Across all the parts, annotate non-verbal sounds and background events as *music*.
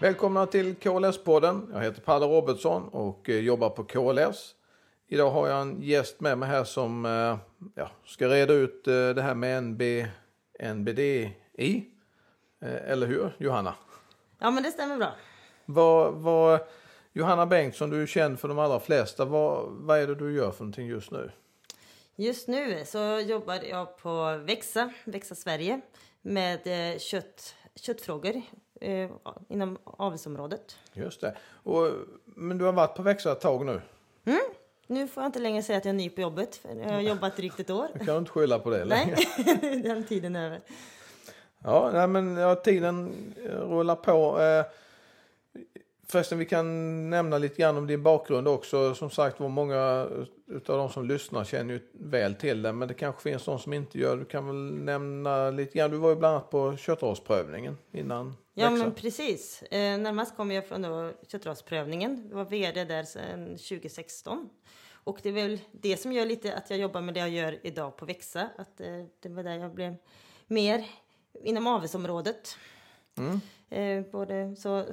Välkomna till KLS-podden. Jag heter Palle Robertsson och eh, jobbar på KLS. Idag har jag en gäst med mig här som eh, ja, ska reda ut eh, det här med NB, NBDI. Eller hur, Johanna? Ja, men det stämmer bra. Vad, vad, Johanna Bengtsson, du är känd för de allra flesta. Vad, vad är det du gör för någonting just nu? Just nu så jobbar jag på Växa, Växa Sverige med kött, köttfrågor eh, inom avelsområdet. Just det. Och, men du har varit på Växa ett tag nu? Mm. Nu får jag inte längre säga att jag är ny på jobbet. För jag har jobbat drygt ett år. Du kan inte skylla på det längre. Nej, *laughs* den tiden är över. Ja, nej, men ja, tiden rullar på. Eh, Förresten, vi kan nämna lite grann om din bakgrund också. Som sagt var, många av de som lyssnar känner ju väl till det, men det kanske finns de som inte gör. Du kan väl nämna lite grann. Du var ju bland annat på köttrasprövningen innan. Ja, men precis. Eh, närmast kom jag från då köttrasprövningen. Jag var vd där sedan 2016. Och det är väl det som gör lite att jag jobbar med det jag gör idag på Växa. Att eh, det var där jag blev mer inom avelsområdet. Mm. Eh, både så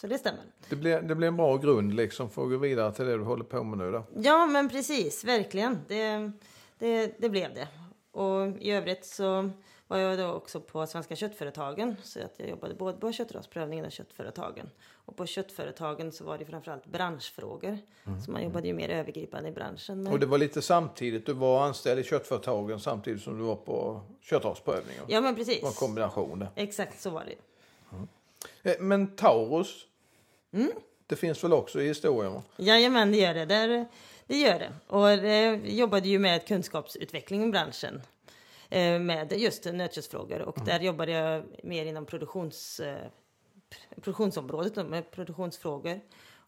så det stämmer. Det blir, det blir en bra grund liksom för att gå vidare till det du håller på med nu då? Ja, men precis. Verkligen. Det, det, det blev det. Och i övrigt så var jag då också på Svenska köttföretagen. Så att jag jobbade både på köttrasprövningen och köttföretagen. Och på köttföretagen så var det framförallt branschfrågor. Mm. Så man jobbade ju mer övergripande i branschen. Och det var lite samtidigt, du var anställd i köttföretagen samtidigt som du var på köttrasprövningen? Ja men precis. Det var en kombination där. Exakt så var det. Mm. Men Taurus, Mm. Det finns väl också i historien? Jajamän, det gör det. Där, det gör det. Och det jobbade ju med kunskapsutveckling i branschen eh, med just nötköttsfrågor. Och mm. där jobbade jag mer inom produktions, eh, produktionsområdet med produktionsfrågor.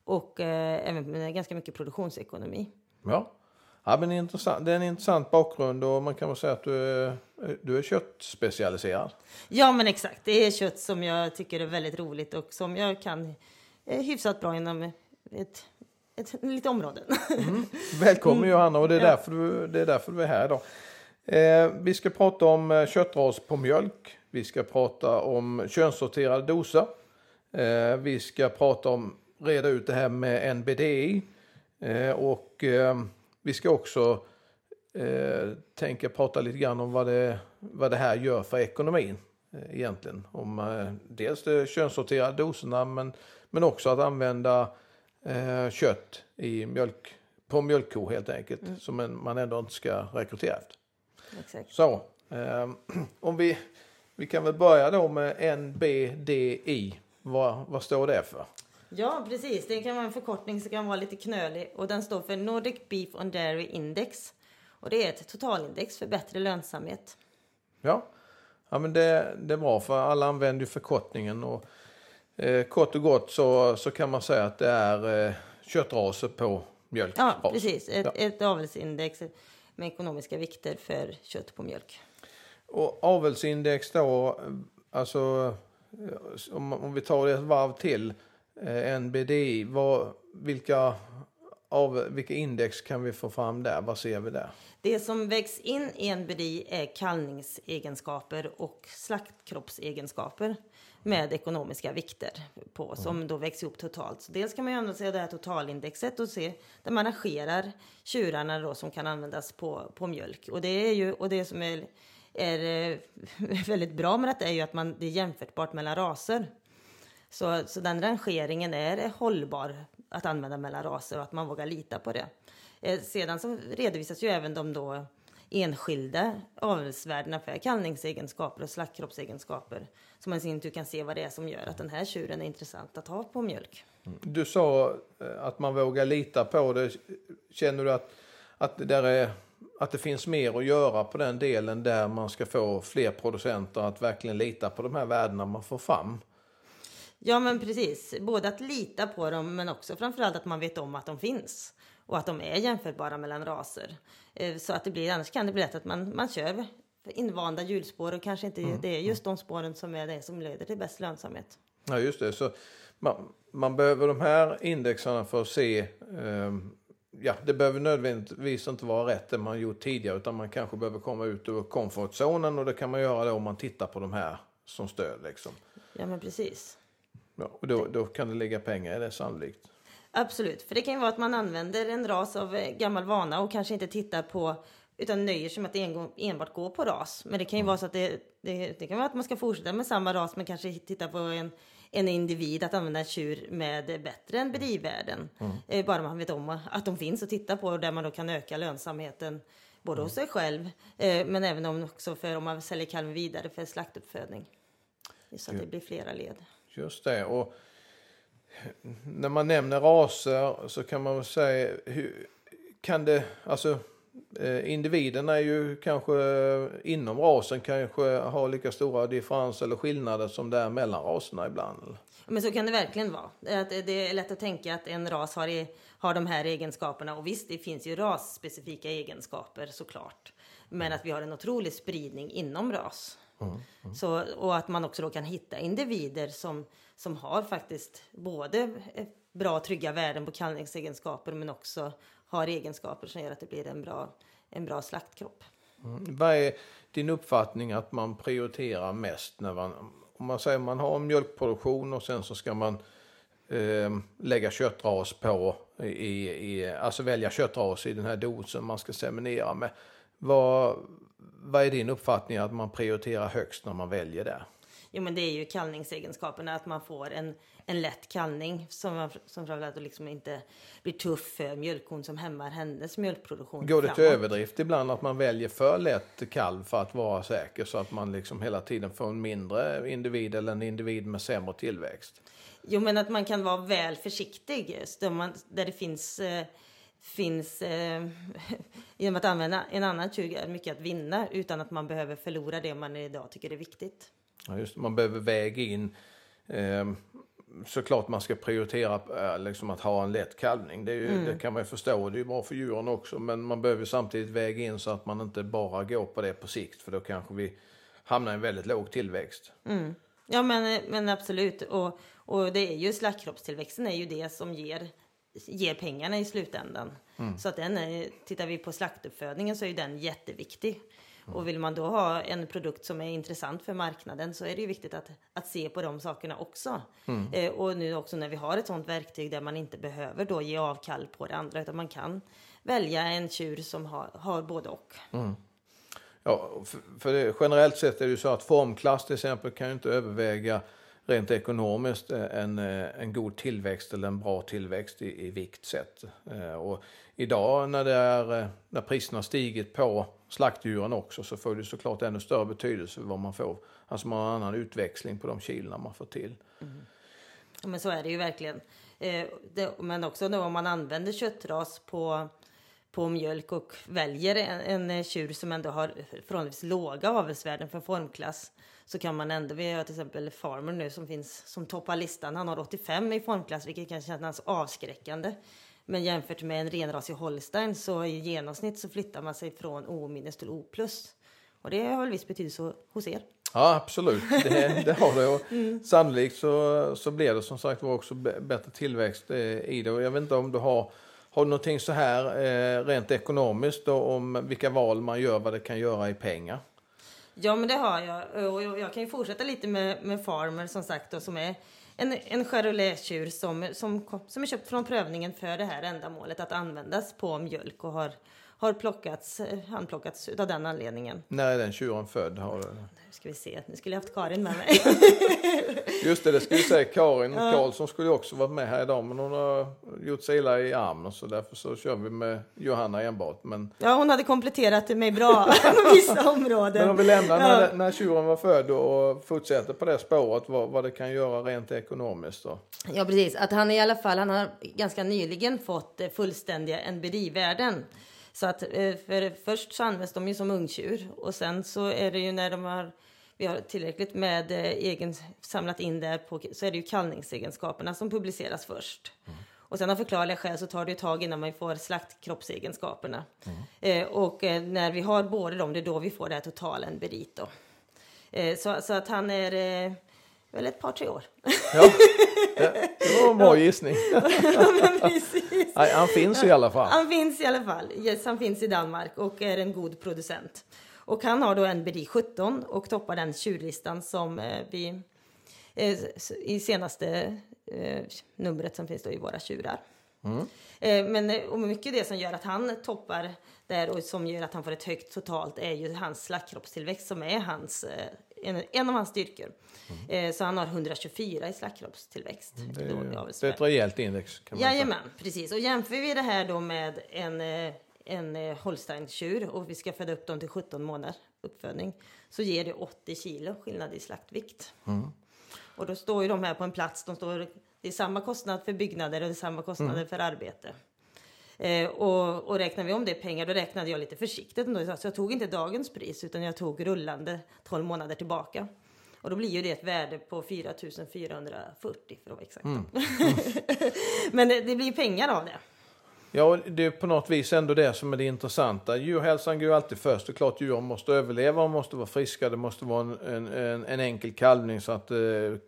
Och eh, även med ganska mycket produktionsekonomi. Ja. Ja, men intressant. Det är en intressant bakgrund och man kan väl säga att du är, du är köttspecialiserad. Ja, men exakt. Det är kött som jag tycker är väldigt roligt och som jag kan Eh, hyfsat bra inom ett, ett, lite områden. Mm. Välkommen mm. Johanna och det är, därför du, det är därför du är här idag. Eh, vi ska prata om eh, köttras på mjölk. Vi ska prata om könssorterade doser. Eh, vi ska prata om, reda ut det här med NBDI. Eh, och eh, vi ska också eh, tänka prata lite grann om vad det, vad det här gör för ekonomin egentligen. Om dels de könssorterade doserna men men också att använda kött i mjölk, på mjölkko helt enkelt. Mm. Som man ändå inte ska rekrytera efter. Exakt. Så, eh, *clears throat* om vi, vi kan väl börja då med NBDI. Vad, vad står det för? Ja, precis. Det kan vara en förkortning som kan vara lite knölig. Och den står för Nordic Beef on Dairy Index. Och det är ett totalindex för bättre lönsamhet. Ja, ja men det, det är bra för alla använder ju förkortningen. Och Eh, kort och gott så, så kan man säga att det är eh, köttraser på mjölk. Ja, precis. Ett, ja. ett avelsindex med ekonomiska vikter för kött på mjölk. Och avelsindex då, alltså om, om vi tar det ett varv till, eh, NBDI, vad, vilka, av, vilka index kan vi få fram där? Vad ser vi där? Det som vägs in i NBDI är kallningsegenskaper och slaktkroppsegenskaper med ekonomiska vikter på som då växer ihop totalt. Så dels kan man ju använda sig av det här totalindexet och se där man rangerar tjurarna då som kan användas på, på mjölk. Och det är ju, och det som är, är *laughs* väldigt bra med detta är ju att man, det är jämförbart mellan raser. Så, så den rangeringen är hållbar att använda mellan raser och att man vågar lita på det. Eh, sedan så redovisas ju även de då enskilda avelsvärdena för kallningsegenskaper och slaktkroppsegenskaper. Så man i sin tur kan se vad det är som gör att den här tjuren är intressant att ha på mjölk. Du sa eh, att man vågar lita på det. Känner du att, att, det, där är, att det finns mer att göra på den delen där man ska få fler producenter att verkligen lita på de här värdena man får fram? Ja men precis, både att lita på dem men också framförallt att man vet om att de finns och att de är jämförbara mellan raser. Eh, så att det blir, annars kan det bli lätt att man, man kör invanda hjulspår och kanske inte mm. det är just de spåren som är det som leder till bäst lönsamhet. Ja just det, så man, man behöver de här indexarna för att se eh, Ja, det behöver nödvändigtvis inte vara rätt det man gjort tidigare utan man kanske behöver komma ut ur komfortzonen och det kan man göra då om man tittar på de här som stöd. Liksom. Ja men precis. Ja, och då, då kan det ligga pengar i det sannolikt. Absolut, för det kan ju vara att man använder en ras av eh, gammal vana och kanske inte tittar på utan nöjer sig med att en, enbart gå på ras. Men det kan ju vara så att det, det, det, kan vara att man ska fortsätta med samma ras men kanske titta på en, en individ att använda en tjur med bättre än bedrivvärden. Mm. Eh, bara man vet om att de finns och titta på där man då kan öka lönsamheten både mm. hos sig själv eh, men även om, också för om man säljer kalven vidare för slaktuppfödning. Så att det blir flera led. Just det. Och när man nämner raser så kan man väl säga, hur, kan det, alltså eh, individerna är ju kanske eh, inom rasen kanske har lika stora differenser eller skillnader som det är mellan raserna ibland? Men så kan det verkligen vara. Eh, det är lätt att tänka att en ras har, har de här egenskaperna och visst, det finns ju rasspecifika egenskaper såklart. Men att vi har en otrolig spridning inom ras. Mm. Så, och att man också då kan hitta individer som, som har faktiskt både bra trygga värden på kallningsegenskaper men också har egenskaper som gör att det blir en bra, en bra slaktkropp. Mm. Vad är din uppfattning att man prioriterar mest när man, om man säger man har en mjölkproduktion och sen så ska man eh, lägga köttras på, i, i, alltså välja köttras i den här dosen man ska seminera med. Vad, vad är din uppfattning att man prioriterar högst när man väljer det? Jo, men det är ju kallningsegenskaperna, att man får en, en lätt kallning som, som framförallt liksom inte blir tuff för mjölkkon som hämmar hennes mjölkproduktion. Går det framåt. till överdrift ibland att man väljer för lätt kalv för att vara säker så att man liksom hela tiden får en mindre individ eller en individ med sämre tillväxt? Jo, men att man kan vara väl försiktig där, man, där det finns eh, finns eh, *laughs* genom att använda en annan tjur mycket att vinna utan att man behöver förlora det man idag tycker är viktigt. Ja, just, man behöver väga in eh, såklart man ska prioritera eh, liksom att ha en lätt kalvning. Det, ju, mm. det, kan man ju förstå, det är bra för djuren också. Men man behöver samtidigt väga in så att man inte bara går på det på sikt för då kanske vi hamnar i en väldigt låg tillväxt. Mm. Ja men, men absolut. Och, och det är ju slaktkroppstillväxten är ju det som ger ger pengarna i slutändan. Mm. Så att den är, tittar vi på slaktuppfödningen så är den jätteviktig. Mm. Och vill man då ha en produkt som är intressant för marknaden så är det ju viktigt att, att se på de sakerna också. Mm. Eh, och nu också när vi har ett sådant verktyg där man inte behöver då ge avkall på det andra utan man kan välja en tjur som har, har både och. Mm. Ja, för, för det, generellt sett är det ju så att formklass till exempel kan ju inte överväga rent ekonomiskt eh, en, eh, en god tillväxt eller en bra tillväxt i, i vikt sett. Eh, och idag när, det är, när priserna har stigit på slaktdjuren också så får det såklart ännu större betydelse vad man får. Alltså man har en annan utväxling på de kilona man får till. Mm. Men så är det ju verkligen. Men också då om man använder köttras på, på mjölk och väljer en, en tjur som ändå har förhållandevis låga avelsvärden för formklass så kan man ändå, vi har till exempel Farmer nu som finns som toppar listan. Han har 85 i formklass vilket kan kännas avskräckande. Men jämfört med en renrasig holstein så i genomsnitt så flyttar man sig från O till O+. Och det har väl viss betydelse hos er? Ja absolut, det, det har det. Och *laughs* mm. Sannolikt så, så blir det som sagt var också bättre tillväxt eh, i det. Och jag vet inte om du har har du någonting så här eh, rent ekonomiskt då, om vilka val man gör, vad det kan göra i pengar? Ja, men det har jag. Och jag kan ju fortsätta lite med, med Farmer som sagt då, som är en, en charolais-tjur som, som, som är köpt från prövningen för det här ändamålet att användas på mjölk och har har plockats, handplockats av den anledningen. När är den tjuren född? Har du... Nu ska vi se, nu skulle jag haft Karin med mig. *laughs* Just det, det skulle vi säga. Karin ja. Karlsson skulle också varit med här idag men hon har gjort sig illa i armen så därför så kör vi med Johanna enbart. Men... Ja, hon hade kompletterat mig bra *laughs* på vissa områden. Men om vi lämnar ja. när, när tjuren var född och fortsätter på det spåret, vad, vad det kan göra rent ekonomiskt då? Ja, precis. Att han i alla fall, han har ganska nyligen fått fullständiga NBD-värden. Så att eh, för först så används de ju som ungtjur och sen så är det ju när de har vi har tillräckligt med eh, egen, samlat in där på, så är det ju kallningsegenskaperna som publiceras först. Mm. Och sen av förklarliga skäl så tar det ett tag innan man får slaktkroppsegenskaperna. Mm. Eh, och eh, när vi har båda dem, det är då vi får det här totala enberit då. Eh, så, så att han är eh, väl ett par, tre år. Ja, *laughs* det var en bra gissning. Han finns i alla fall. Han finns i alla fall. Yes, han finns i Danmark och är en god producent. Och han har då en BD 17 och toppar den tjurlistan som eh, vi eh, i senaste eh, numret som finns då i våra tjurar. Eh, men och mycket det som gör att han toppar där och som gör att han får ett högt totalt är ju hans slaktkroppstillväxt som är hans, en, en av hans styrkor. Eh, så han har 124 i slaktkroppstillväxt. Det då i är, det är ett rejält index. Kan man säga. Jajamän, precis. Och jämför vi det här då med en, eh, en eh, holsteintjur och vi ska föda upp dem till 17 månader uppfödning så ger det 80 kilo skillnad i slaktvikt. Och då står ju de här på en plats, de står, det är samma kostnad för byggnader och det är samma kostnader för arbete. Eh, och, och räknar vi om det i pengar, då räknade jag lite försiktigt ändå. Så jag tog inte dagens pris utan jag tog rullande 12 månader tillbaka. Och då blir ju det ett värde på 4 440 för att vara exakt. *laughs* Men det, det blir pengar av det. Ja, det är på något vis ändå det som är det intressanta. Djurhälsan går ju alltid först. Det är klart djuren måste överleva och måste vara friska. Det måste vara en, en, en enkel kalvning så att eh,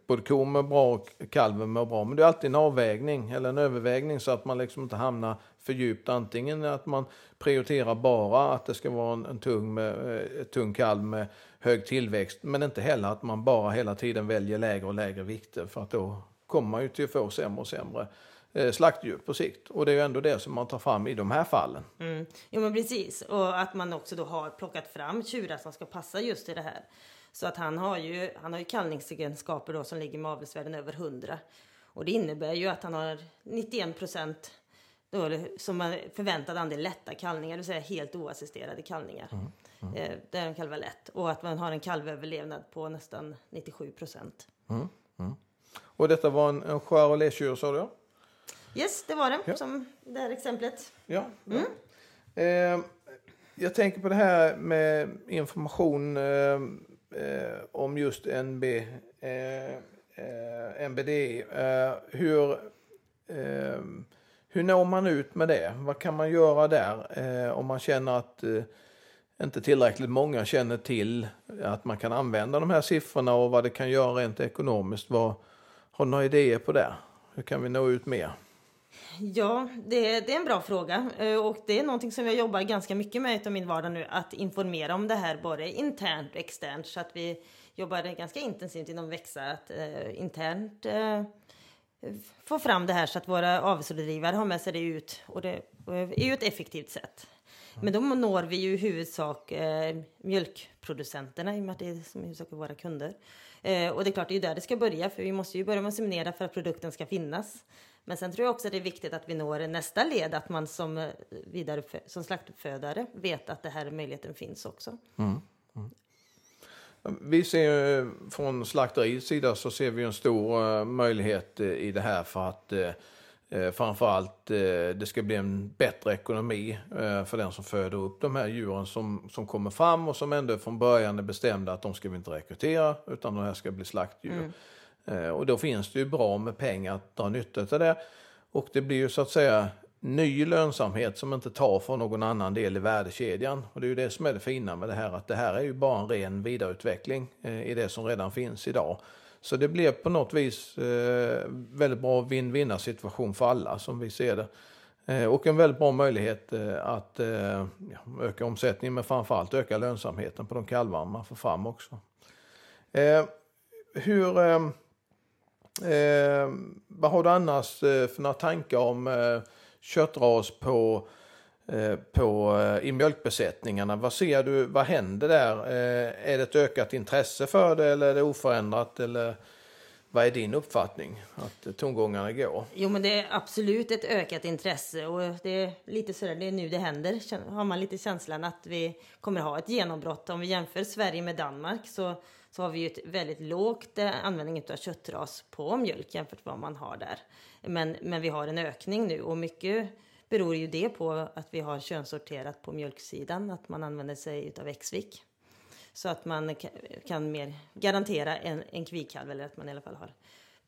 både kon mår bra och kalven mår bra. Men det är alltid en avvägning eller en övervägning så att man liksom inte hamnar för djupt. Antingen att man prioriterar bara att det ska vara en, en tung, med, eh, tung kalv med hög tillväxt. Men inte heller att man bara hela tiden väljer lägre och lägre vikter för att då kommer man ju till att få sämre och sämre eh, slaktdjur på sikt. Och det är ju ändå det som man tar fram i de här fallen. Mm. Jo men precis. Och att man också då har plockat fram tjurar som ska passa just i det här. Så att han har ju, han har ju kallningsegenskaper då som ligger med avelsvärden över 100. Och det innebär ju att han har 91 procent då, som är förväntad andel lätta kallningar, det vill säga helt oassisterade kallningar. Eh, där en kalvar lätt. Och att man har en kalvöverlevnad på nästan 97 procent. Och detta var en, en Charolais-tjur sa du? Yes, det var det, Ja. som det här exemplet. Ja. ja. Eh, jag tänker på det här med information eh, eh, om just NB, eh, eh, NBD. Hur, hur når man ut med det? Vad kan man göra där eh, om man känner att eh, inte tillräckligt många känner till att man kan använda de här siffrorna och vad det kan göra rent ekonomiskt? Vad, har du några idéer på det? Hur kan vi nå ut mer? Ja, det, det är en bra fråga eh, och det är någonting som jag jobbar ganska mycket med i min vardag nu, att informera om det här både internt och externt så att vi jobbar ganska intensivt inom Växa att eh, internt eh, få fram det här så att våra avelsrådgivare har med sig det ut och det är ju ett effektivt sätt. Men då når vi ju i huvudsak eh, mjölkproducenterna i och med att det är som i huvudsak är våra kunder. Eh, och det är klart, det är ju där det ska börja för vi måste ju börja med att seminera för att produkten ska finnas. Men sen tror jag också att det är viktigt att vi når nästa led, att man som, eh, vidare, som slaktuppfödare vet att det här möjligheten finns också. Mm, mm. Vi ser ju från slakteriets sida så ser vi en stor eh, möjlighet eh, i det här för att eh, framförallt det ska bli en bättre ekonomi för den som föder upp de här djuren som, som kommer fram och som ändå från början är bestämda att de ska vi inte rekrytera utan de här ska bli slaktdjur. Eh, och då finns det ju bra med pengar att dra nytta av det. Och det blir ju så att säga ny lönsamhet som inte tar från någon annan del i värdekedjan. Och det är ju det som är det fina med det här, att det här är ju bara en ren vidareutveckling eh, i det som redan finns idag. Så det blir på något vis eh, väldigt bra vinn-vinna situation för alla som vi ser det. Eh, och en väldigt bra möjlighet att öka omsättningen men framförallt öka lönsamheten på de kalvar man får fram också. Hur, vad har du annars för några tankar om köttras på, eh, på, eh, i mjölkbesättningarna? Vad ser du, vad händer där? Eh, är det ett ökat intresse för det eller är det oförändrat? Eller vad är din uppfattning att tongångarna går? Jo, men det är absolut ett ökat intresse och det är lite sådär, det är nu det händer. Har man lite känslan att vi kommer ha ett genombrott. Om vi jämför Sverige med Danmark så, så har vi ju ett väldigt lågt eh, användning av köttras på mjölk jämfört med vad man har där. Men, men vi har en ökning nu och mycket beror ju det på att vi har könssorterat på mjölksidan, att man använder sig av Exvik. Så att man ka- kan mer garantera en, en kvikalv eller att man i alla fall har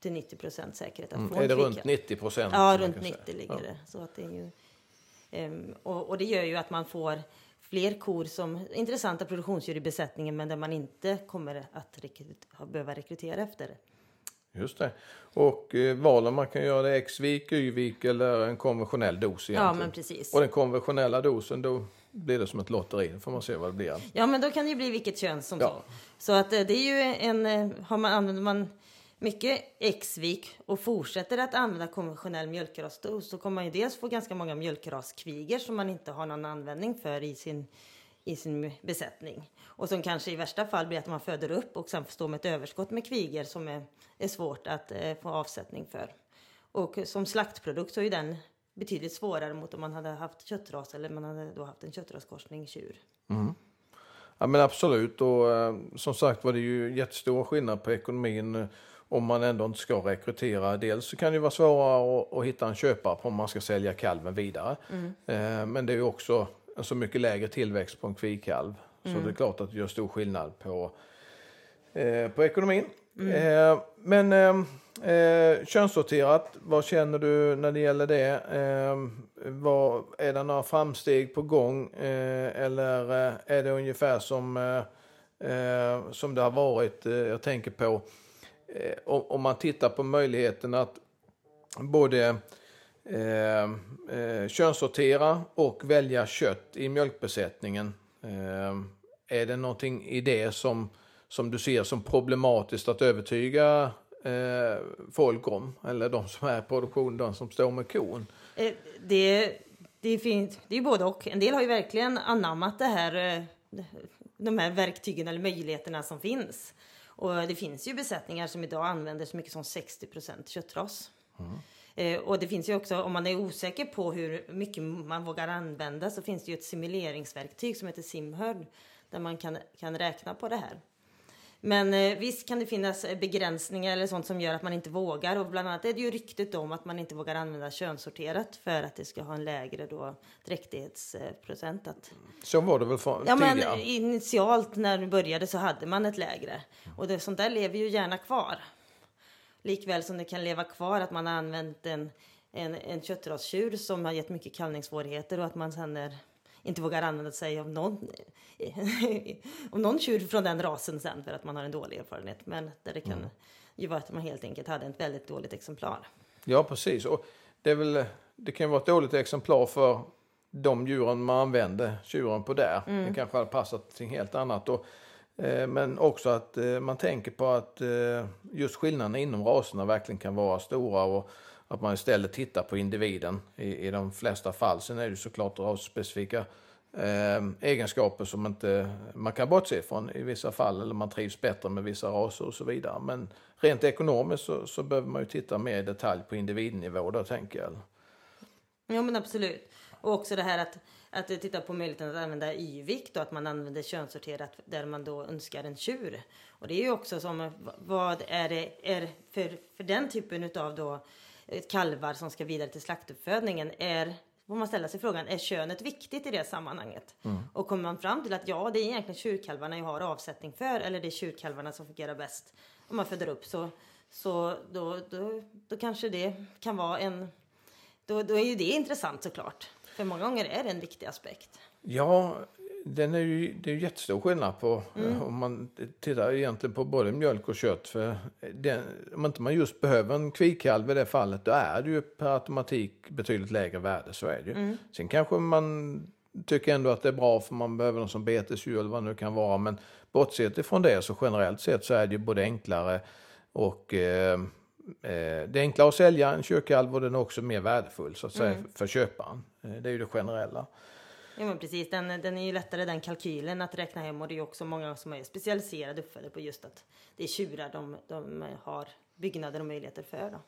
till 90 procent säkerhet att få en Är det kvikalv. runt 90 procent? Ja, runt 90 ligger det. Så att det är ju, ehm, och, och det gör ju att man får fler kor som intressanta produktionsdjur i besättningen men där man inte kommer att rekryt, behöva rekrytera efter. Just det. Och eh, valen man kan göra är X-vik, Y-vik eller en konventionell dos egentligen. Ja, men precis. Och den konventionella dosen då blir det som ett lotteri. Då får man se vad det blir. Ja, men då kan det ju bli vilket kön som Ja. så. Så att eh, det är ju en, eh, har man, använder man mycket X-vik och fortsätter att använda konventionell mjölkras så kommer man ju dels få ganska många mjölkraskviger som man inte har någon användning för i sin, i sin besättning. Och som kanske i värsta fall blir att man föder upp och sen står med ett överskott med kviger som är, är svårt att eh, få avsättning för. Och som slaktprodukt så är den betydligt svårare mot om man hade haft köttras eller man hade då haft en köttraskorsning tjur. Mm. Ja men absolut och eh, som sagt var det ju jättestor skillnad på ekonomin eh, om man ändå inte ska rekrytera. Dels så kan det vara svårare att, hitta en köpare på om man ska sälja kalven vidare. Mm. Men det är ju också en så mycket lägre tillväxt på en kvikalv. Mm. Så det är klart att det gör stor skillnad på, eh, på ekonomin. Mm. Eh, men eh, eh, könssorterat, vad känner du när det gäller det? Eh, vad, är det några framsteg på gång eh, eller är det ungefär som, som det har varit? jag tänker på Eh, om, om, man tittar på möjligheten att både eh, eh, könssortera och välja kött i mjölkbesättningen. är det någonting i det som som du ser som problematiskt att övertyga eh, folk om? Eller de som är i produktion, de som står med kon? Det, det, finns, det är både och. En del har ju verkligen anammat det här, de här verktygen eller möjligheterna som finns. Och det finns ju besättningar som idag använder så mycket som 60 köttras. Mm. Eh, och det finns ju också, om man är osäker på hur mycket man vågar använda så finns det ju ett simuleringsverktyg som heter Simhörd där man kan, kan räkna på det här. Men eh, visst kan det finnas eh, begränsningar eller sånt som gör att man inte vågar. Och bland annat är det ju ryktet om att man inte vågar använda könssorterat för att det ska ha en lägre då dräktighetsprocent. Att... Så var det väl för, ja, tidigare? Men initialt när du började så hade man ett lägre. Och det, sånt där lever ju gärna kvar. Likväl som det kan leva kvar att man har använt en, en, en köttrastjur som har gett mycket kallningssvårigheter och att man sen är inte vågar använda sig av någon, *laughs* om någon tjur från den rasen sen för att man har en dålig erfarenhet. Men där det kan mm. ju vara att man helt enkelt hade ett väldigt dåligt exemplar. Ja, precis. Och det, är väl, det kan vara ett dåligt exemplar för de djuren man använde tjuren på där. Mm. Det kanske hade passat till helt annat. Och, eh, men också att eh, man tänker på att eh, just skillnaderna inom raserna verkligen kan vara stora. Och, att man istället tittar på individen i, i de flesta fall. Sen är det såklart rasspecifika eh, egenskaper som inte man kan bortse ifrån i vissa fall. Eller man trivs bättre med vissa raser och så vidare. Men rent ekonomiskt så, så behöver man ju titta mer i detalj på individnivå då tänker jag. Ja men absolut. Och också det här att, att titta på möjligheten att använda y-vikt och att man använder könssorterat där man då önskar en tjur. Och det är ju också som, vad är det är för, för den typen utav då kalvar som ska vidare till slaktuppfödningen är får man ställa sig frågan, är könet viktigt i det sammanhanget? Mm. Och kommer man fram till att ja, det är egentligen tjurkalvarna jag har avsättning för eller det är tjurkalvarna som fungerar bäst om man föder upp så, så då, då, då kanske det kan vara en... Då, då är ju det intressant såklart. För många gånger är det en viktig aspekt. Ja, den är ju, det är ju jättestor skillnad på mm. om man tittar egentligen på både mjölk och kött. För den, om inte man just behöver en kvikalv i det fallet då är det ju per automatik betydligt lägre värde. Så är det ju. Mm. Sen kanske man tycker ändå att det är bra för man behöver någon som betesdjur eller vad det nu kan vara. Men bortsett ifrån det så generellt sett så är det ju både enklare och eh, eh det är enklare att sälja en kyrkalv och den är också mer värdefull så att säga mm. för köparen. Eh, det är ju det generella. Ja men precis, den, den är ju lättare den kalkylen att räkna hem och det är också många som är specialiserade uppfödare på just att det är tjurar de, de har byggnader och möjligheter för. Då.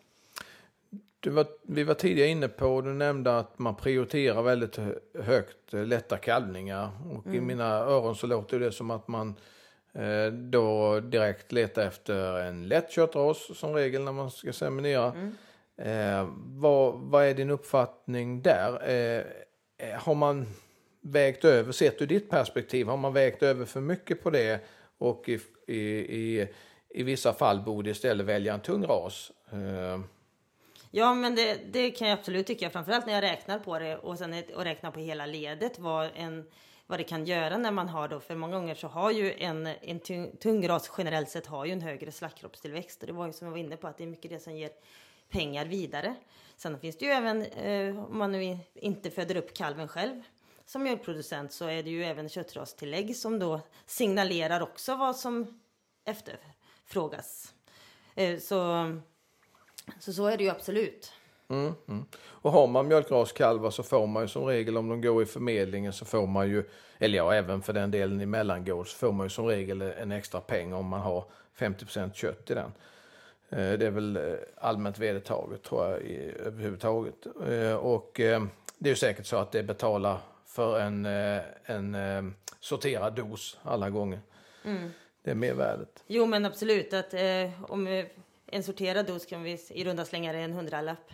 Var, vi var tidigare inne på, du nämnde att man prioriterar väldigt högt eh, lätta kalvningar och mm. i mina öron så låter det som att man eh, då direkt letar efter en lätt köttras som regel när man ska seminera. Mm. Eh, vad, vad är din uppfattning där? Eh, eh har man vägt över, sett ur ditt perspektiv, har man vägt över för mycket på det och i, i, i, i vissa fall borde istället välja en tung ras? Eh. Ja, men det, det, kan jag absolut tycka, framförallt när jag räknar på det och sen och räknar på hela ledet vad, en, vad det kan göra när man har då, för många gånger så har ju en, en tung, tung ras generellt sett har ju en högre slaktkroppstillväxt och det var ju som jag var inne på att det är mycket det som ger pengar vidare. Sen finns det ju även, eh, om man nu inte föder upp kalven själv, som mjölkproducent så är det ju även köttrastillägg som då signalerar också vad som efterfrågas. Eh, så, så så är det ju absolut. Mm, mm. Och har man mjölkraskalvar så får man ju som regel om de går i förmedlingen så får man ju, eller ja även för den delen i mellangård så får man ju som regel en extra peng om man har 50% kött i den. Eh, det är väl eh, allmänt vedertaget tror jag i, överhuvudtaget. Och det är ju säkert så att det betalar för en, en sorterad dos alla gånger. Mm. Det är mervärdet. Jo men absolut att eh, om en sorterad dos kan vi i runda slängar en hundralapp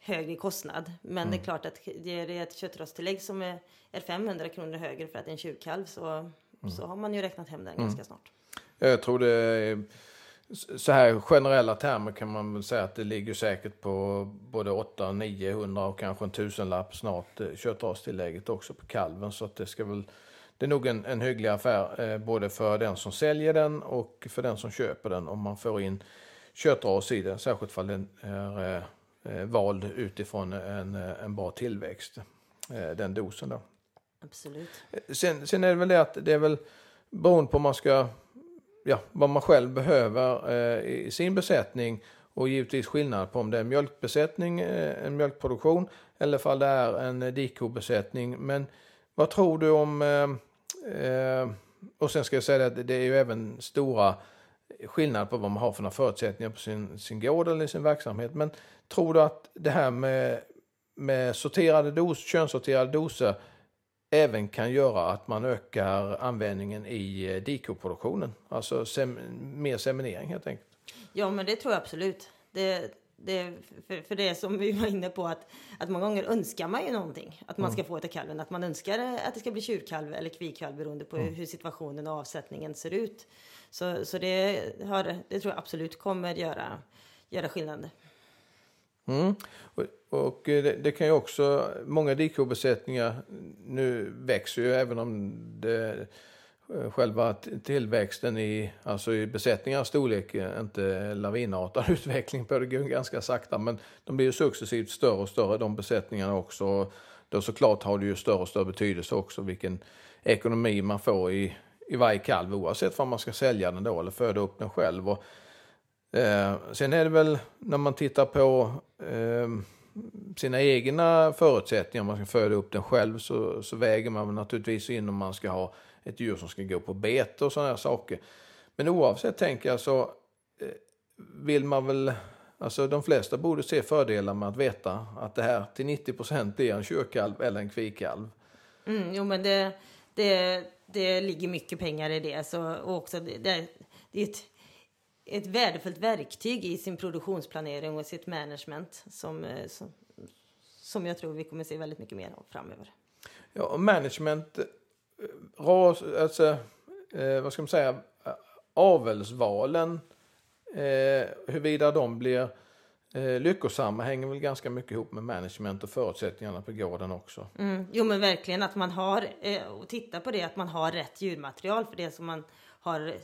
högre kostnad. Men mm. det är mm. klart att det ett köttrosttillägg som är, är 500 kronor högre för att det är en tjurkalv så, mm. så har man ju räknat hem den mm. ganska snart. Jag tror det är, så här generella termer kan man väl säga att det ligger säkert på både 800, 900 och kanske en tusenlapp snart eh, köttrastillägget också på kalven. Så att det ska väl det är nog en, en hygglig affär eh, både för den som säljer den och för den som köper den om man får in köttras i den, särskilt om den är eh, eh, vald utifrån en, en bra tillväxt, eh, den dosen då. Absolut. Eh, sen, sen är det väl det att det är väl beroende på om man ska, ja, vad man själv behöver eh, i sin besättning och givetvis skillnad på om det är mjölkbesättning, eh, en mjölkproduktion eller om det är en eh, dikobesättning. Men vad tror du om, eh, eh, och sen ska jag säga att det är ju även stora skillnad på vad man har för några förutsättningar på sin, sin gård eller sin verksamhet. Men tror du att det här med, med sorterade dos, könssorterade doser även kan göra att man ökar användningen i eh, dikoproduktionen? Alltså sem, mer seminering helt enkelt. Ja, men det tror jag absolut. Det, det, för, för det som vi var inne på att, att många gånger önskar man ju någonting. Att man mm. ska få till kalven. Att man önskar att det ska bli tjurkalv eller kvikalv beroende på mm. hur situationen och avsättningen ser ut. Så, så det, har, det tror jag absolut kommer göra, göra skillnad. Mm. Och, och eh, det, det, kan ju också, många dikobesättningar nu växer ju även om det, eh, själva tillväxten i, alltså i besättningarnas storlek eh, inte lavinartad *laughs* utveckling på det går ganska sakta men de blir ju successivt större och större de besättningarna också. Då såklart har det ju större och större betydelse också vilken ekonomi man får i, i varje kalv oavsett om man ska sälja den då eller föda upp den själv. Och, eh, sen är det väl när man tittar på eh, sina egna förutsättningar, om man ska föda upp den själv så, så väger man naturligtvis in om man ska ha ett djur som ska gå på bete och sådana saker. Men oavsett tänker jag så eh, vill man väl, alltså de flesta borde se fördelar med att veta att det här till 90 procent är en kyrkalv eller en kvikalv. Mm, jo men det, det, det ligger mycket pengar i det. Så, och också det, det, det är ett, ett värdefullt verktyg i sin produktionsplanering och sitt management som, eh, som, som jag tror vi kommer se väldigt mycket mer av framöver. Ja, management, eh, ras, alltså, eh, vad ska man säga, avelsvalen, eh, huruvida de blir eh, lyckosamma hänger väl ganska mycket ihop med management och förutsättningarna på gården också. Mm. Jo men verkligen att man har, eh, och titta på det, att man har rätt djurmaterial för det som man har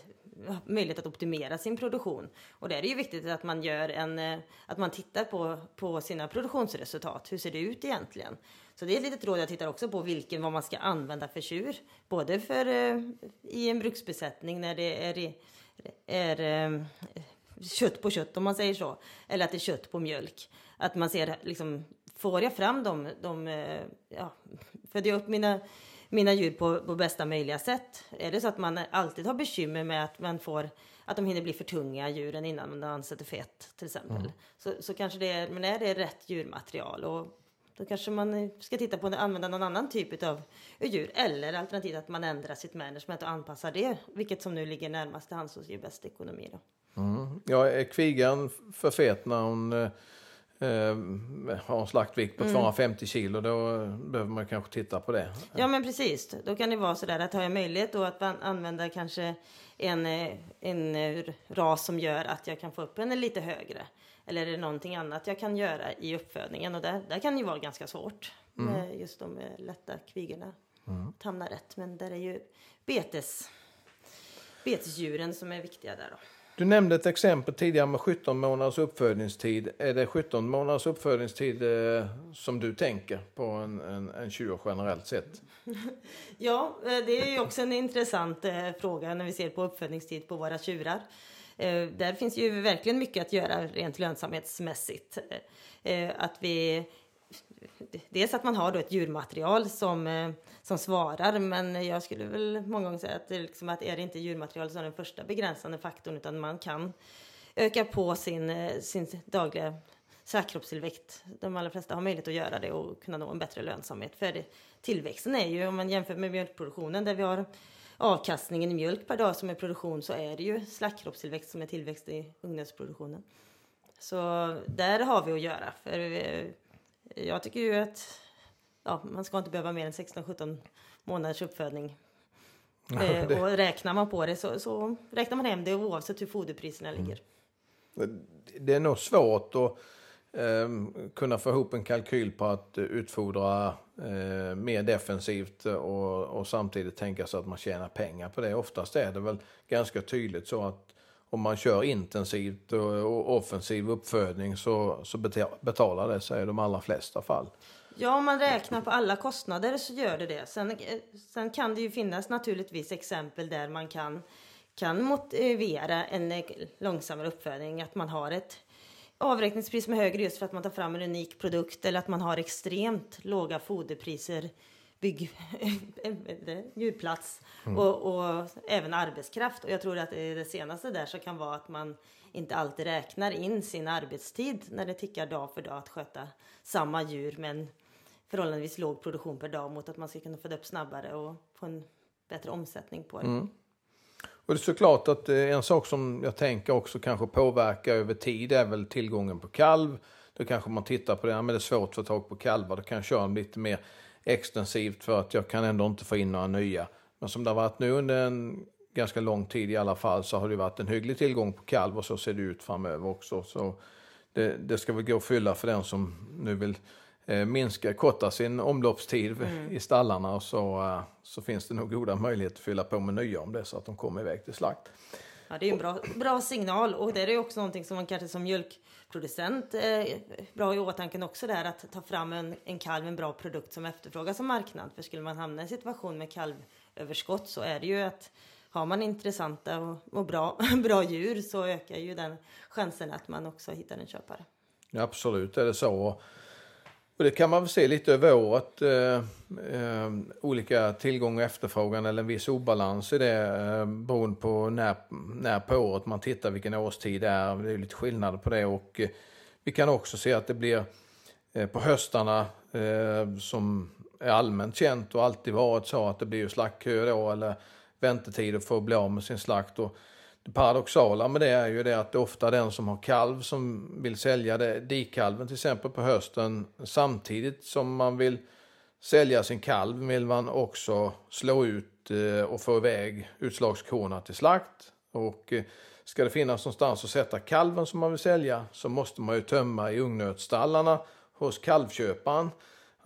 möjlighet att optimera sin produktion. Och där är det ju viktigt att man gör en, eh, att man tittar på, på sina produktionsresultat. Hur ser det ut egentligen? Så det är ett litet råd. Jag tittar också på vilken, vad man ska använda för tjur. Både för eh, i en bruksbesättning när det är, är eh, kött på kött om man säger så. Eller att det är kött på mjölk. Att man ser liksom, får jag fram dem, de, ja, föder jag upp mina, mina djur på, på bästa möjliga sätt? Är det så att man alltid har bekymmer med att man får att de hinner bli för tunga djuren innan man sätter fett till exempel. Mm. Så, så kanske det är, men är det rätt djurmaterial och då kanske man ska titta på att använda någon annan typ av djur eller alternativt att man ändrar sitt management och anpassar det, vilket som nu ligger närmast till hands och ger bäst ekonomi. Då. Mm. Ja, är kvigan för fet när hon eh, eh har en slaktvikt på mm. 250 kilo då behöver man kanske titta på det. Ja men precis, då kan det vara så där att har jag möjlighet då att använda kanske en, eh, en eh, ras som gör att jag kan få upp henne lite högre. Eller är det någonting annat jag kan göra i uppfödningen och där, där kan det ju vara ganska svårt mm. med just de lätta kvigorna. Mm. Att hamna rätt men där är ju betes, betesdjuren som är viktiga där då. Du nämnde ett exempel tidigare med 17 månaders uppfödningstid. Är det 17 månaders uppfödningstid eh, som du tänker på en, en, en tjur generellt sett? *laughs* ja, eh, det är ju också en intressant eh, fråga när vi ser på uppfödningstid på våra tjurar. Eh, där finns ju verkligen mycket att göra rent lönsamhetsmässigt. Eh, att vi Dels att man har då ett djurmaterial som, eh, som svarar, men jag skulle väl många gånger säga att, det liksom att är det inte djurmaterial som är den första begränsande faktorn, utan man kan öka på sin, eh, sin dagliga särkroppstillväxt. De allra flesta har möjlighet att göra det och kunna nå en bättre lönsamhet. För det, tillväxten är ju, om man jämför med mjölkproduktionen där vi har avkastningen i mjölk per dag som är produktion, så är det ju slaktkroppstillväxt som är tillväxt i ungnötsproduktionen. Så där har vi att göra. För vi, jag tycker ju att ja, man ska inte behöva mer än 16-17 månaders uppfödning. Ja, det... Och räknar man på det så, så, räknar man hem det oavsett hur foderpriserna mm. ligger. Det är nog svårt att eh, kunna få ihop en kalkyl på att utfodra eh, mer defensivt och, och, samtidigt tänka sig att man tjänar pengar på det. Oftast är det väl ganska tydligt så att om man kör intensivt och, offensiv uppfödning så, så betalar det sig i de allra flesta fall. Ja, om man räknar på alla kostnader så gör det det. Sen, eh, sen kan det ju finnas naturligtvis exempel där man kan, kan motivera en eh, långsammare uppfödning. Att man har ett avräkningspris som är högre just för att man tar fram en unik produkt eller att man har extremt låga foderpriser bygg, *laughs* djurplats mm. och, och, även arbetskraft. Och jag tror att det senaste där så kan vara att man inte alltid räknar in sin arbetstid när det tickar dag för dag att sköta samma djur med en förhållandevis låg produktion per dag mot att man ska kunna föda upp snabbare och få en bättre omsättning på det. Mm. Och det är såklart att eh, en sak som jag tänker också kanske påverkar över tid är väl tillgången på kalv. Då kanske man tittar på det, ja, men det är svårt att få tag på kalvar, då kan jag köra lite mer extensivt för att jag kan ändå inte få in några nya. Men som det har varit nu under en ganska lång tid i alla fall så har det varit en hygglig tillgång på kalv och så ser det ut framöver också. Så det, det ska väl gå att fylla för den som nu vill eh, minska, korta sin omloppstid mm. i stallarna och så, eh, så finns det nog goda möjligheter att fylla på med nya om det så att de kommer iväg till slakt. Ja, det är en bra, bra signal och det är också någonting som man kanske som mjölkproducent eh, bra i åtanke också där att ta fram en, en kalv, en bra produkt som efterfrågas av marknaden. För skulle man hamna i en situation med kalvöverskott så är det ju att har man intressanta och, och bra, *laughs* bra djur så ökar ju den chansen att man också hittar en köpare. Ja, absolut är det så. Och det kan man väl se lite över året. Eh, eh, olika tillgång och efterfrågan eller en viss obalans i det eh, beroende på när, när på året man tittar vilken årstid det är. Det är lite skillnader på det och eh, vi kan också se att det blir eh, på höstarna eh, som är allmänt känt och alltid varit så att det blir slaktkö då eller väntetider för att bli av med sin slakt. Och det paradoxala med det är ju det att det är ofta den som har kalv som vill sälja det, dikalven till exempel på hösten samtidigt som man vill sälja sin kalv vill man också slå ut eh, och få iväg utslagskorna till slakt. Och eh, ska det finnas någonstans att sätta kalven som man vill sälja så måste man ju tömma i ungnötsstallarna hos kalvköparen.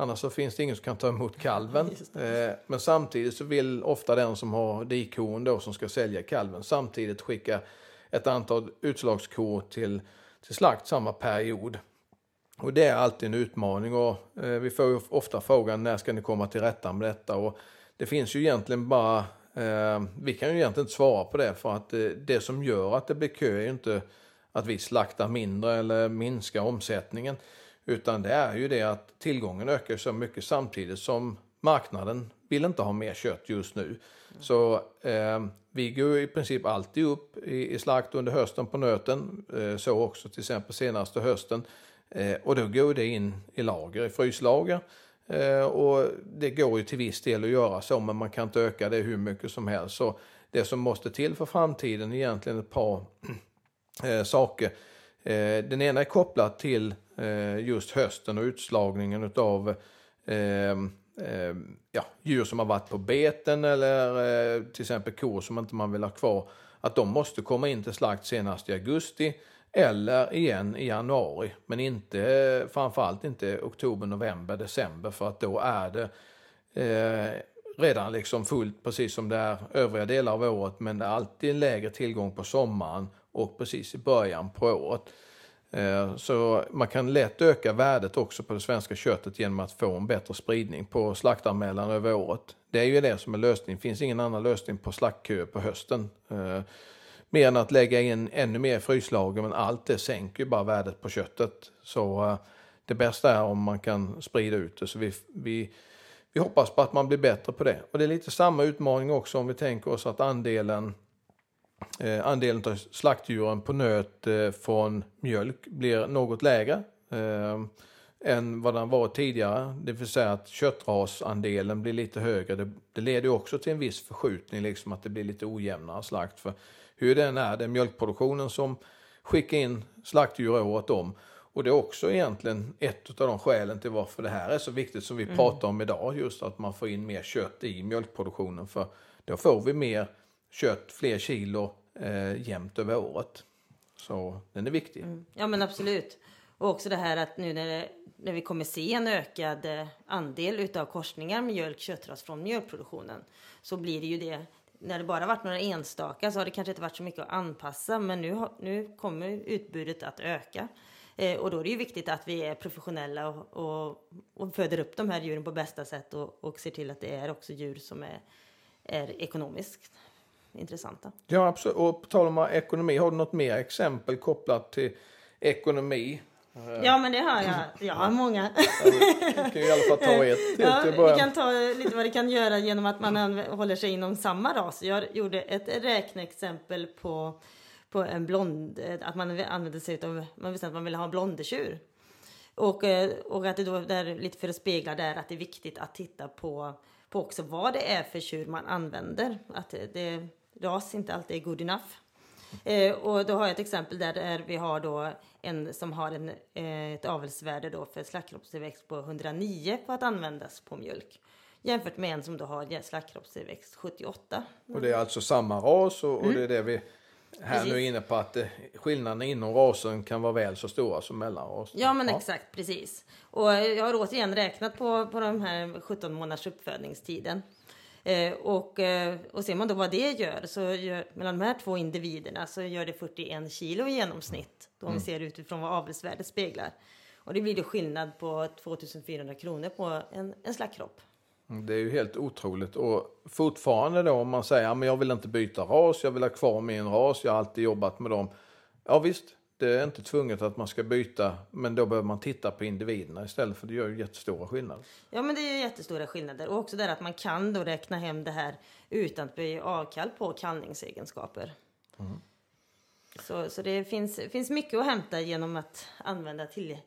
Annars så finns det ingen som kan ta emot kalven. *laughs* Eh, men samtidigt så vill ofta den som har dikon då som ska sälja kalven samtidigt skicka ett antal utslagskor till, till slakt samma period. Och det är alltid en utmaning och eh, vi får ju ofta frågan när ska ni komma till rätta med detta? Och det finns ju egentligen bara, eh, vi kan ju egentligen inte svara på det för att det som gör att det blir kö är ju inte att vi slaktar mindre eller minskar omsättningen. Utan det är ju det att tillgången ökar så mycket samtidigt som marknaden vill inte ha mer kött just nu. Så eh, vi går i princip alltid upp i, i slakt under hösten på nöten. Eh, så också till exempel senaste hösten. Eh, och då går det in i lager, i fryslager. Eh, och det går ju till viss del att göra så, men man kan inte öka det hur mycket som helst. Så det som måste till för framtiden är egentligen ett par *clears throat* eh, saker. Eh, den ena är kopplat till Eh, just hösten och utslagningen av eh, eh, ja, djur som har varit på beten eller eh, till exempel kor som inte man vill ha kvar. Att de måste komma in till slakt senast i augusti eller igen i januari. Men inte, framförallt inte oktober, november, december för att då är det eh, redan liksom fullt precis som det är övriga delar av året. Men det är alltid en lägre tillgång på sommaren och precis i början på året. Eh, så man kan lätt öka värdet också på det svenska köttet genom att få en bättre spridning på slaktanmälan över året. Det är ju det som är lösningen. Det finns ingen annan lösning på slaktköer på hösten. Eh, mer än att lägga in ännu mer fryslager, men allt det sänker ju bara värdet på köttet. Så eh, det bästa är om man kan sprida ut det. Så vi, vi, vi hoppas på att man blir bättre på det. Och det är lite samma utmaning också om vi tänker oss att andelen andelen av slaktdjuren på nöt eh, från mjölk blir något lägre eh, än vad den var tidigare. Det vill säga att köttrasandelen blir lite högre. Det, det leder också till en viss förskjutning, liksom att det blir lite ojämnare slakt. För hur den är, det är mjölkproduktionen som skickar in slaktdjur året om. Och det är också egentligen ett av de skälen till varför det här är så viktigt som vi mm. pratar om idag. Just att man får in mer kött i mjölkproduktionen. För då får vi mer kött, fler kilo eh, jämnt över året. Så den är viktig. Mm. Ja men absolut. Och också det här att nu när, det, när vi kommer se en ökad eh, andel utav korsningar mjölk, köttras från mjölkproduktionen så blir det ju det när det bara varit några enstaka så har det kanske inte varit så mycket att anpassa men nu, nu kommer utbudet att öka. Eh, och då är det ju viktigt att vi är professionella och, och, och föder upp de här djuren på bästa sätt och, och ser till att det är också djur som är, är ekonomiskt intressanta. Ja, absolut. Och på tal om ekonomi, har du något mer exempel kopplat till ekonomi? Ja, men det har jag. *laughs* Jag har många. vi kan i alla fall ta ett till, ja, till Vi kan ta lite vad det kan göra genom att man håller sig inom samma ras. Jag gjorde ett räkneexempel på, på en blond, att man använde sig av, man visste att man ville ha blondetjur. Och, eh, och att det då, där, lite för att spegla där, att det är viktigt att titta på, på också vad det är för tjur man använder. Att det, ras inte alltid är good enough. Eh, och då har jag ett exempel där, vi har då en som har en, eh, ett avelsvärde då för slaktkroppstillväxt på 109 på att användas på mjölk. Jämfört med en som då har slaktkroppstillväxt 78. Och det är alltså samma ras och, och mm. det är det vi här precis. nu är inne på att eh, skillnaderna inom rasen kan vara väl så stora som mellan raser. Ja men ja. exakt precis. Och jag har återigen räknat på, på de här 17 månaders uppfödningstiden. Eh, och, eh, och ser man då vad det gör, så gör, mellan de här två individerna så gör det 41 kilo i genomsnitt. Då om mm. vi ser utifrån vad avelsvärdet speglar. Och det blir då skillnad på 2400 kronor på en, en slaktkropp. Mm, det är ju helt otroligt. Och fortfarande då om man säger att jag vill inte byta ras, jag vill ha kvar min ras, jag har alltid jobbat med dem. Ja visst, det är inte tvunget att man ska byta, men då behöver man titta på individerna istället för det gör ju jättestora skillnader. Ja, men det är jättestora skillnader och också där att man kan då räkna hem det här utan att bli avkall på kallningsegenskaper. Mm. Så, så det finns, finns mycket att hämta genom att använda till,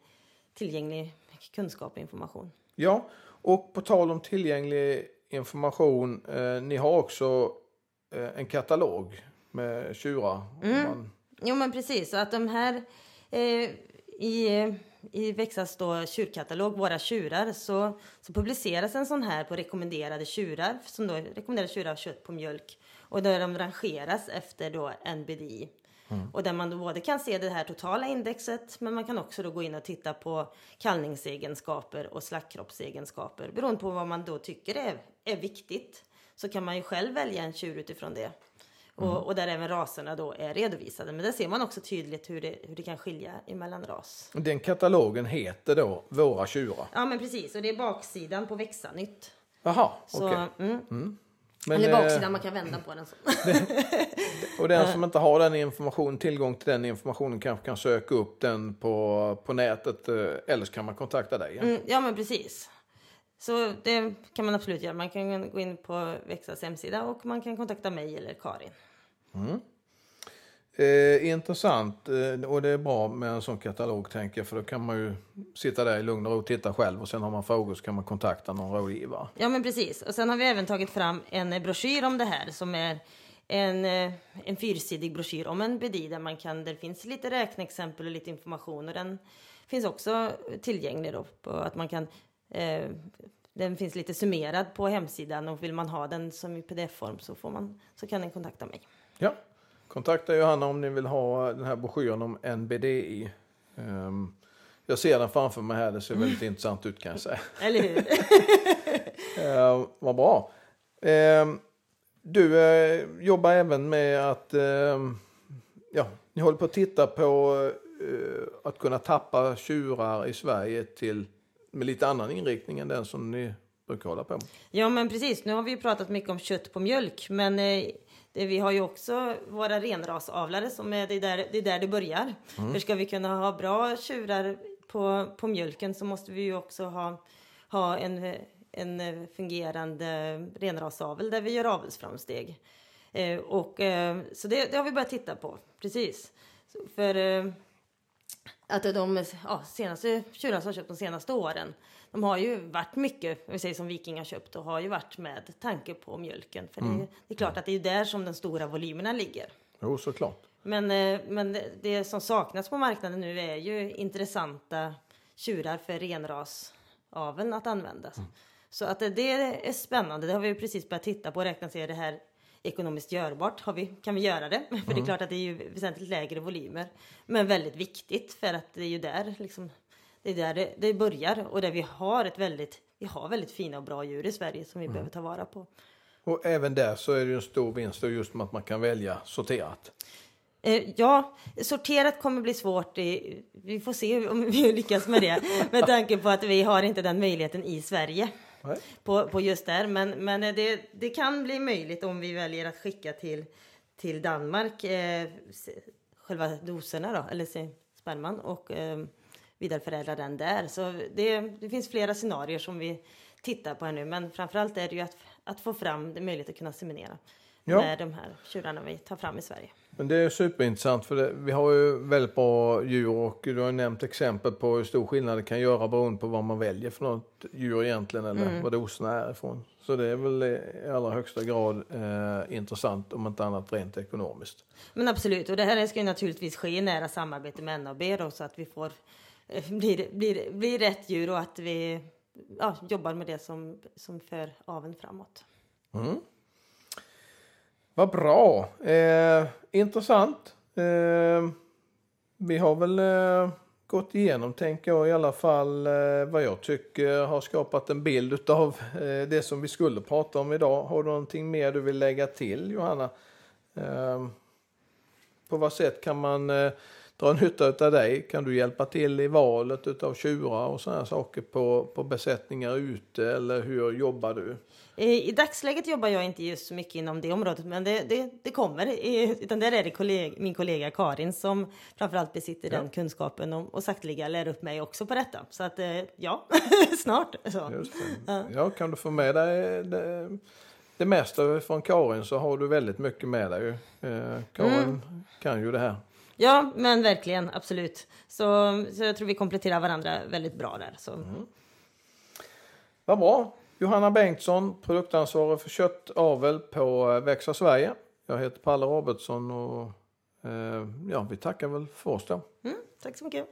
tillgänglig kunskap och information. Ja, och på tal om tillgänglig information, eh, ni har också eh, en katalog med tjurar. Mm. Man Jo men precis, så att de här eh, i, i Växas då tjurkatalog, Våra tjurar, så, så publiceras en sån här på rekommenderade tjurar, som då rekommenderade tjurar av kött på mjölk. Och där de rangeras efter då NBDI. Mm. Och där man då både kan se det här totala indexet, men man kan också då gå in och titta på kallningsegenskaper och slaktkroppsegenskaper. Beroende på vad man då tycker är, är viktigt så kan man ju själv välja en tjur utifrån det. Och, mm. och, där även raserna då är redovisade. Men där ser man också tydligt hur det, hur det kan skilja emellan ras. Den katalogen heter då Våra tjurar? Ja men precis och det är baksidan på Växa-nytt. Jaha, okej. Okay. Mm. Mm. Eller baksidan, eh, man kan vända på den så. *laughs* och den *laughs* som inte har den informationen, tillgång till den informationen kanske kan söka upp den på, på nätet eh, eller så kan man kontakta dig. Ja, mm, ja men precis. Så det kan man absolut göra. Man kan gå in på Växas hemsida och man kan kontakta mig eller Karin. Mm. Eh, intressant eh, och det är bra med en sån katalog tänker jag för då kan man ju sitta där i lugn och ro och titta själv och sen har man frågor så kan man kontakta någon rådgivare. Ja men precis och sen har vi även tagit fram en broschyr om det här som är en, eh, en fyrsidig broschyr om en BDI där man kan, där finns lite räkneexempel och lite information och den finns också tillgänglig då på att man kan eh, den finns lite summerad på hemsidan och vill man ha den som i pdf-form så, får man, så kan den kontakta mig. Ja, kontakta Johanna om ni vill ha den här broschyren om NBDI. Um, ehm, jag ser den framför mig här, det ser väldigt *laughs* intressant ut kan jag säga. Eller hur? uh, *laughs* vad bra. Uh, du uh, jobbar även med att, ja, ni håller på att titta på eh, att kunna tappa tjurar i Sverige till med lite annan inriktning än den som ni brukar hålla på med. Ja, men precis. Nu har vi ju pratat mycket om kött på mjölk, men eh, det, vi har ju också våra renrasavlare som är det är där det, är där det börjar. För ska vi kunna ha bra tjurar på, på mjölken så måste vi ju också ha, ha en, en fungerande renrasavel där vi gör avelsframsteg. Eh, och, eh, så det, det har vi börjat titta på, precis. För eh, att de ja, senaste tjurarna som har köpt de senaste åren, de har ju varit mycket, vi säger som Viking har köpt, och har ju varit med tanke på mjölken. För det, det är klart att det är där som de stora volymerna ligger. Jo, såklart. Men, eh, men det, som saknas på marknaden nu är ju intressanta tjurar för renrasaveln att användas. Så att det, det är spännande. Det har vi precis börjat titta på och räkna se det här ekonomiskt görbart. Har vi, kan vi göra det? *laughs* För det är klart att det är ju väsentligt lägre volymer. Men väldigt viktigt för att det är ju där liksom, det är där det, det börjar och där vi har ett väldigt, vi har väldigt fina och bra djur i Sverige som vi behöver ta vara på. Och även där så är det en stor vinst just med att man kan välja sorterat. Eh, ja, sorterat kommer bli svårt. Vi får se om vi lyckas med det. *laughs* med tanke på att vi har inte den möjligheten i Sverige. Nej. På, på just där. Men, men eh, det, det kan bli möjligt om vi väljer att skicka till, till Danmark eh, själva doserna då, eller sperman och eh, vidareförädla den där. Så det, det finns flera scenarier som vi tittar på här nu. Men framförallt är det ju att, att få fram det att kunna seminera Ja. med de här tjurarna vi tar fram i Sverige. Men det är superintressant för det, vi har ju väldigt bra djur och du har nämnt exempel på hur stor skillnad det kan göra beroende på vad man väljer för något djur egentligen eller vad doserna är ifrån. Så det är väl i allra högsta grad eh, intressant om inte annat rent ekonomiskt. Men absolut, och det här ska ju naturligtvis ske i nära samarbete med NAB då, så att vi får eh, blir, blir, blir rätt djur och att vi ja, jobbar med det som, som för aveln framåt. Vad bra! Eh, intressant. Eh, vi har väl eh, gått igenom, tänker jag i alla fall, eh, vad jag tycker har skapat en bild av eh, det som vi skulle prata om idag. Har du någonting mer du vill lägga till, Johanna? Eh, på vad sätt kan man eh, dra nytta av dig? Kan du hjälpa till i valet av tjurar och sådana saker på, på besättningar ute, eller hur jobbar du? I dagsläget jobbar jag inte just så mycket inom det området, men det, det, det kommer. Utan där är det kolleg, min kollega Karin som framförallt besitter den kunskapen och, och sakteliga lär upp mig också på detta. Så att eh, ja, *laughs* snart. Så. Det. Ja, kan du få med dig det, det mesta från Karin så har du väldigt mycket med dig. Eh, Karin kan ju det här. Ja, men verkligen, absolut. Så, så jag tror vi kompletterar varandra väldigt bra där. Så. Vad bra. Johanna Bengtsson, produktansvarig för köttavel på eh, Växa Sverige. Jag heter Palle Robertsson och eh, ja, vi tackar väl för oss då. Mm, tack så mycket.